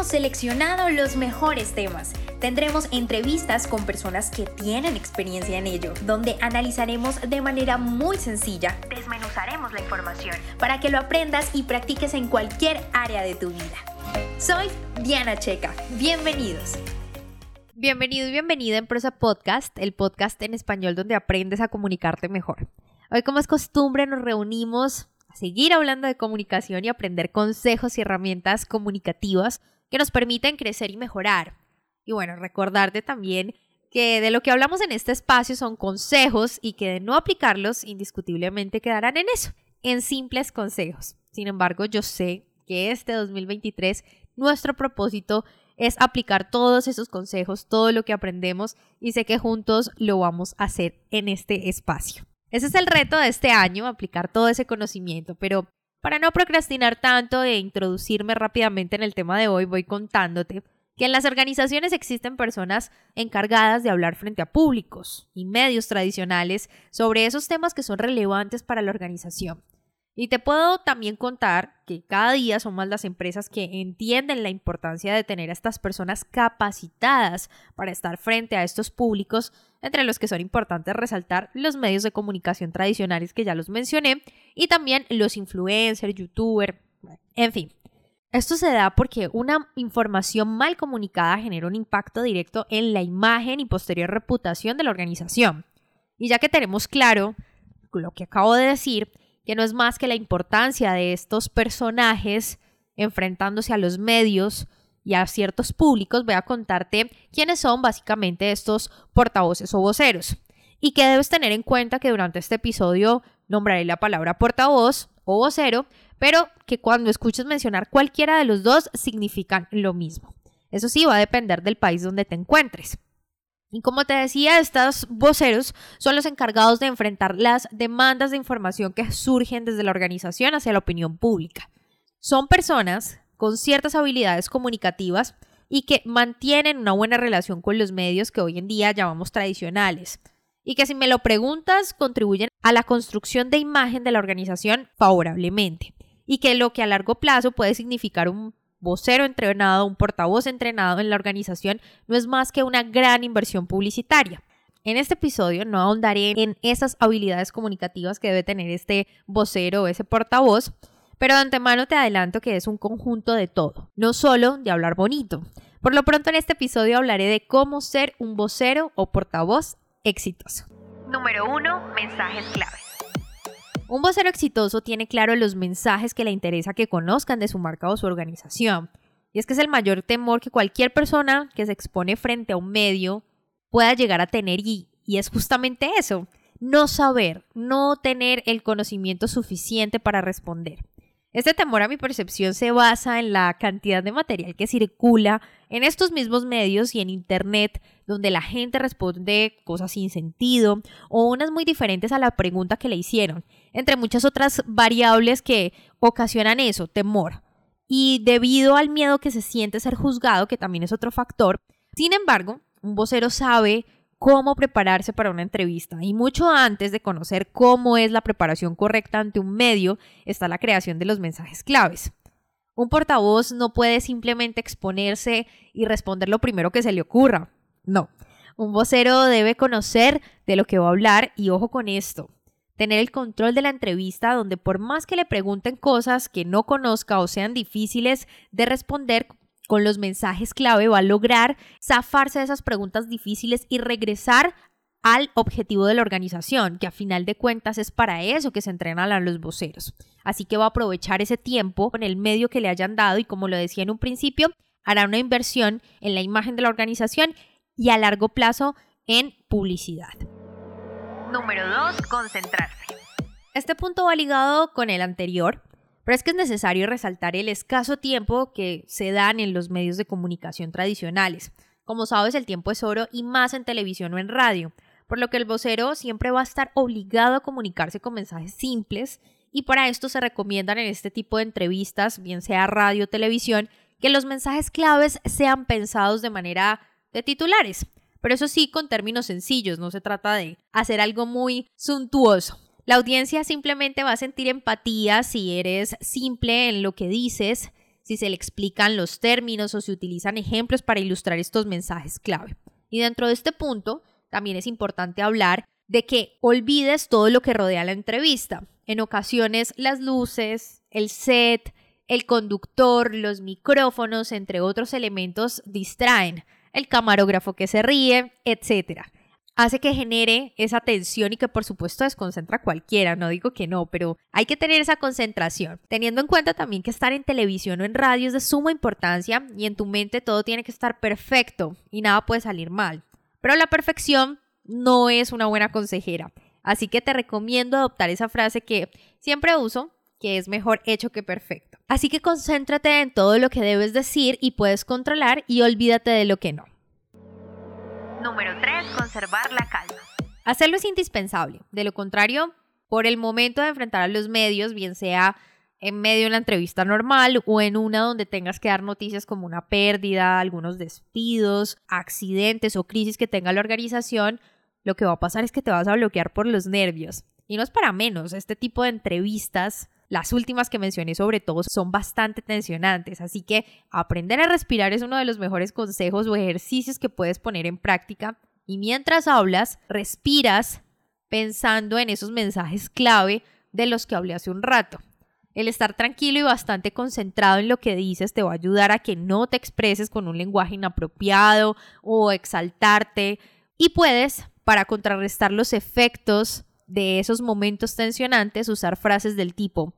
Hemos seleccionado los mejores temas. Tendremos entrevistas con personas que tienen experiencia en ello, donde analizaremos de manera muy sencilla, desmenuzaremos la información para que lo aprendas y practiques en cualquier área de tu vida. Soy Diana Checa. Bienvenidos. Bienvenido y bienvenida en Prosa Podcast, el podcast en español donde aprendes a comunicarte mejor. Hoy, como es costumbre, nos reunimos a seguir hablando de comunicación y aprender consejos y herramientas comunicativas que nos permiten crecer y mejorar. Y bueno, recordarte también que de lo que hablamos en este espacio son consejos y que de no aplicarlos indiscutiblemente quedarán en eso, en simples consejos. Sin embargo, yo sé que este 2023 nuestro propósito es aplicar todos esos consejos, todo lo que aprendemos y sé que juntos lo vamos a hacer en este espacio. Ese es el reto de este año, aplicar todo ese conocimiento, pero para no procrastinar tanto e introducirme rápidamente en el tema de hoy, voy contándote que en las organizaciones existen personas encargadas de hablar frente a públicos y medios tradicionales sobre esos temas que son relevantes para la organización. Y te puedo también contar que cada día son más las empresas que entienden la importancia de tener a estas personas capacitadas para estar frente a estos públicos, entre los que son importantes resaltar los medios de comunicación tradicionales que ya los mencioné, y también los influencers, youtubers, en fin. Esto se da porque una información mal comunicada genera un impacto directo en la imagen y posterior reputación de la organización. Y ya que tenemos claro lo que acabo de decir, que no es más que la importancia de estos personajes enfrentándose a los medios y a ciertos públicos, voy a contarte quiénes son básicamente estos portavoces o voceros. Y que debes tener en cuenta que durante este episodio nombraré la palabra portavoz o vocero, pero que cuando escuches mencionar cualquiera de los dos significan lo mismo. Eso sí, va a depender del país donde te encuentres. Y como te decía, estos voceros son los encargados de enfrentar las demandas de información que surgen desde la organización hacia la opinión pública. Son personas con ciertas habilidades comunicativas y que mantienen una buena relación con los medios que hoy en día llamamos tradicionales. Y que si me lo preguntas, contribuyen a la construcción de imagen de la organización favorablemente. Y que lo que a largo plazo puede significar un vocero entrenado, un portavoz entrenado en la organización, no es más que una gran inversión publicitaria. En este episodio no ahondaré en esas habilidades comunicativas que debe tener este vocero o ese portavoz, pero de antemano te adelanto que es un conjunto de todo, no solo de hablar bonito. Por lo pronto en este episodio hablaré de cómo ser un vocero o portavoz exitoso. Número 1. Mensajes claves. Un vocero exitoso tiene claro los mensajes que le interesa que conozcan de su marca o su organización. Y es que es el mayor temor que cualquier persona que se expone frente a un medio pueda llegar a tener y, y es justamente eso, no saber, no tener el conocimiento suficiente para responder. Este temor a mi percepción se basa en la cantidad de material que circula en estos mismos medios y en Internet, donde la gente responde cosas sin sentido o unas muy diferentes a la pregunta que le hicieron, entre muchas otras variables que ocasionan eso, temor. Y debido al miedo que se siente ser juzgado, que también es otro factor, sin embargo, un vocero sabe cómo prepararse para una entrevista. Y mucho antes de conocer cómo es la preparación correcta ante un medio, está la creación de los mensajes claves. Un portavoz no puede simplemente exponerse y responder lo primero que se le ocurra. No. Un vocero debe conocer de lo que va a hablar y ojo con esto. Tener el control de la entrevista donde por más que le pregunten cosas que no conozca o sean difíciles de responder, con los mensajes clave va a lograr zafarse de esas preguntas difíciles y regresar al objetivo de la organización, que a final de cuentas es para eso que se entrenan a los voceros. Así que va a aprovechar ese tiempo con el medio que le hayan dado y como lo decía en un principio, hará una inversión en la imagen de la organización y a largo plazo en publicidad. Número 2. Concentrarse. Este punto va ligado con el anterior, pero es que es necesario resaltar el escaso tiempo que se dan en los medios de comunicación tradicionales. Como sabes, el tiempo es oro y más en televisión o en radio, por lo que el vocero siempre va a estar obligado a comunicarse con mensajes simples y para esto se recomiendan en este tipo de entrevistas, bien sea radio o televisión, que los mensajes claves sean pensados de manera de titulares. Pero eso sí, con términos sencillos, no se trata de hacer algo muy suntuoso. La audiencia simplemente va a sentir empatía si eres simple en lo que dices, si se le explican los términos o si utilizan ejemplos para ilustrar estos mensajes clave. Y dentro de este punto, también es importante hablar de que olvides todo lo que rodea la entrevista. En ocasiones las luces, el set, el conductor, los micrófonos, entre otros elementos, distraen. El camarógrafo que se ríe, etc. Hace que genere esa tensión y que por supuesto desconcentra a cualquiera, no digo que no, pero hay que tener esa concentración, teniendo en cuenta también que estar en televisión o en radio es de suma importancia y en tu mente todo tiene que estar perfecto y nada puede salir mal. Pero la perfección no es una buena consejera, así que te recomiendo adoptar esa frase que siempre uso, que es mejor hecho que perfecto. Así que concéntrate en todo lo que debes decir y puedes controlar y olvídate de lo que no. Número 3. Conservar la calma. Hacerlo es indispensable. De lo contrario, por el momento de enfrentar a los medios, bien sea en medio de una entrevista normal o en una donde tengas que dar noticias como una pérdida, algunos despidos, accidentes o crisis que tenga la organización, lo que va a pasar es que te vas a bloquear por los nervios. Y no es para menos, este tipo de entrevistas las últimas que mencioné sobre todo son bastante tensionantes, así que aprender a respirar es uno de los mejores consejos o ejercicios que puedes poner en práctica. Y mientras hablas, respiras pensando en esos mensajes clave de los que hablé hace un rato. El estar tranquilo y bastante concentrado en lo que dices te va a ayudar a que no te expreses con un lenguaje inapropiado o exaltarte y puedes, para contrarrestar los efectos de esos momentos tensionantes usar frases del tipo,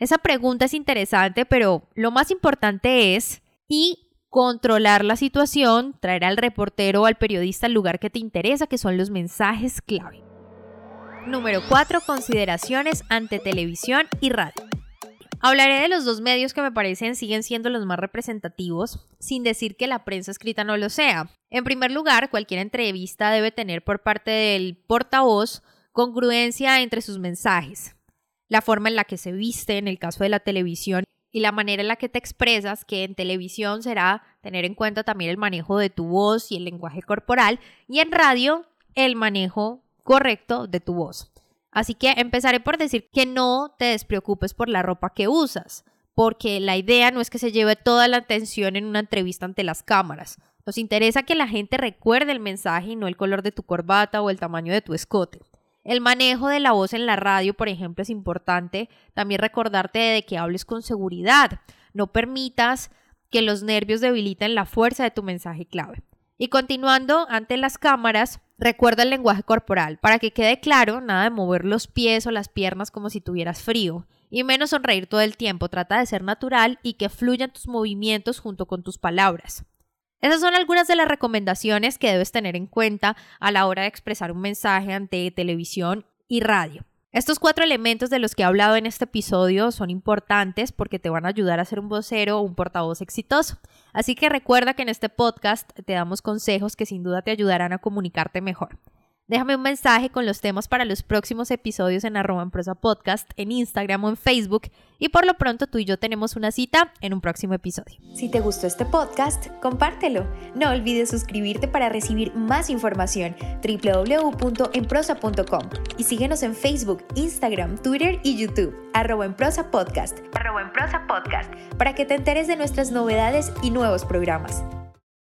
esa pregunta es interesante, pero lo más importante es y controlar la situación, traer al reportero o al periodista al lugar que te interesa, que son los mensajes clave. Número 4. Consideraciones ante televisión y radio. Hablaré de los dos medios que me parecen siguen siendo los más representativos, sin decir que la prensa escrita no lo sea. En primer lugar, cualquier entrevista debe tener por parte del portavoz congruencia entre sus mensajes, la forma en la que se viste en el caso de la televisión y la manera en la que te expresas, que en televisión será tener en cuenta también el manejo de tu voz y el lenguaje corporal, y en radio el manejo correcto de tu voz. Así que empezaré por decir que no te despreocupes por la ropa que usas, porque la idea no es que se lleve toda la atención en una entrevista ante las cámaras. Nos interesa que la gente recuerde el mensaje y no el color de tu corbata o el tamaño de tu escote. El manejo de la voz en la radio, por ejemplo, es importante. También recordarte de que hables con seguridad. No permitas que los nervios debiliten la fuerza de tu mensaje clave. Y continuando ante las cámaras, recuerda el lenguaje corporal. Para que quede claro, nada de mover los pies o las piernas como si tuvieras frío. Y menos sonreír todo el tiempo. Trata de ser natural y que fluyan tus movimientos junto con tus palabras. Esas son algunas de las recomendaciones que debes tener en cuenta a la hora de expresar un mensaje ante televisión y radio. Estos cuatro elementos de los que he hablado en este episodio son importantes porque te van a ayudar a ser un vocero o un portavoz exitoso. Así que recuerda que en este podcast te damos consejos que sin duda te ayudarán a comunicarte mejor. Déjame un mensaje con los temas para los próximos episodios en arroba en prosa podcast, en Instagram o en Facebook. Y por lo pronto tú y yo tenemos una cita en un próximo episodio. Si te gustó este podcast, compártelo. No olvides suscribirte para recibir más información www.enprosa.com y síguenos en Facebook, Instagram, Twitter y YouTube, arroba en prosa podcast, arroba en prosa podcast, para que te enteres de nuestras novedades y nuevos programas.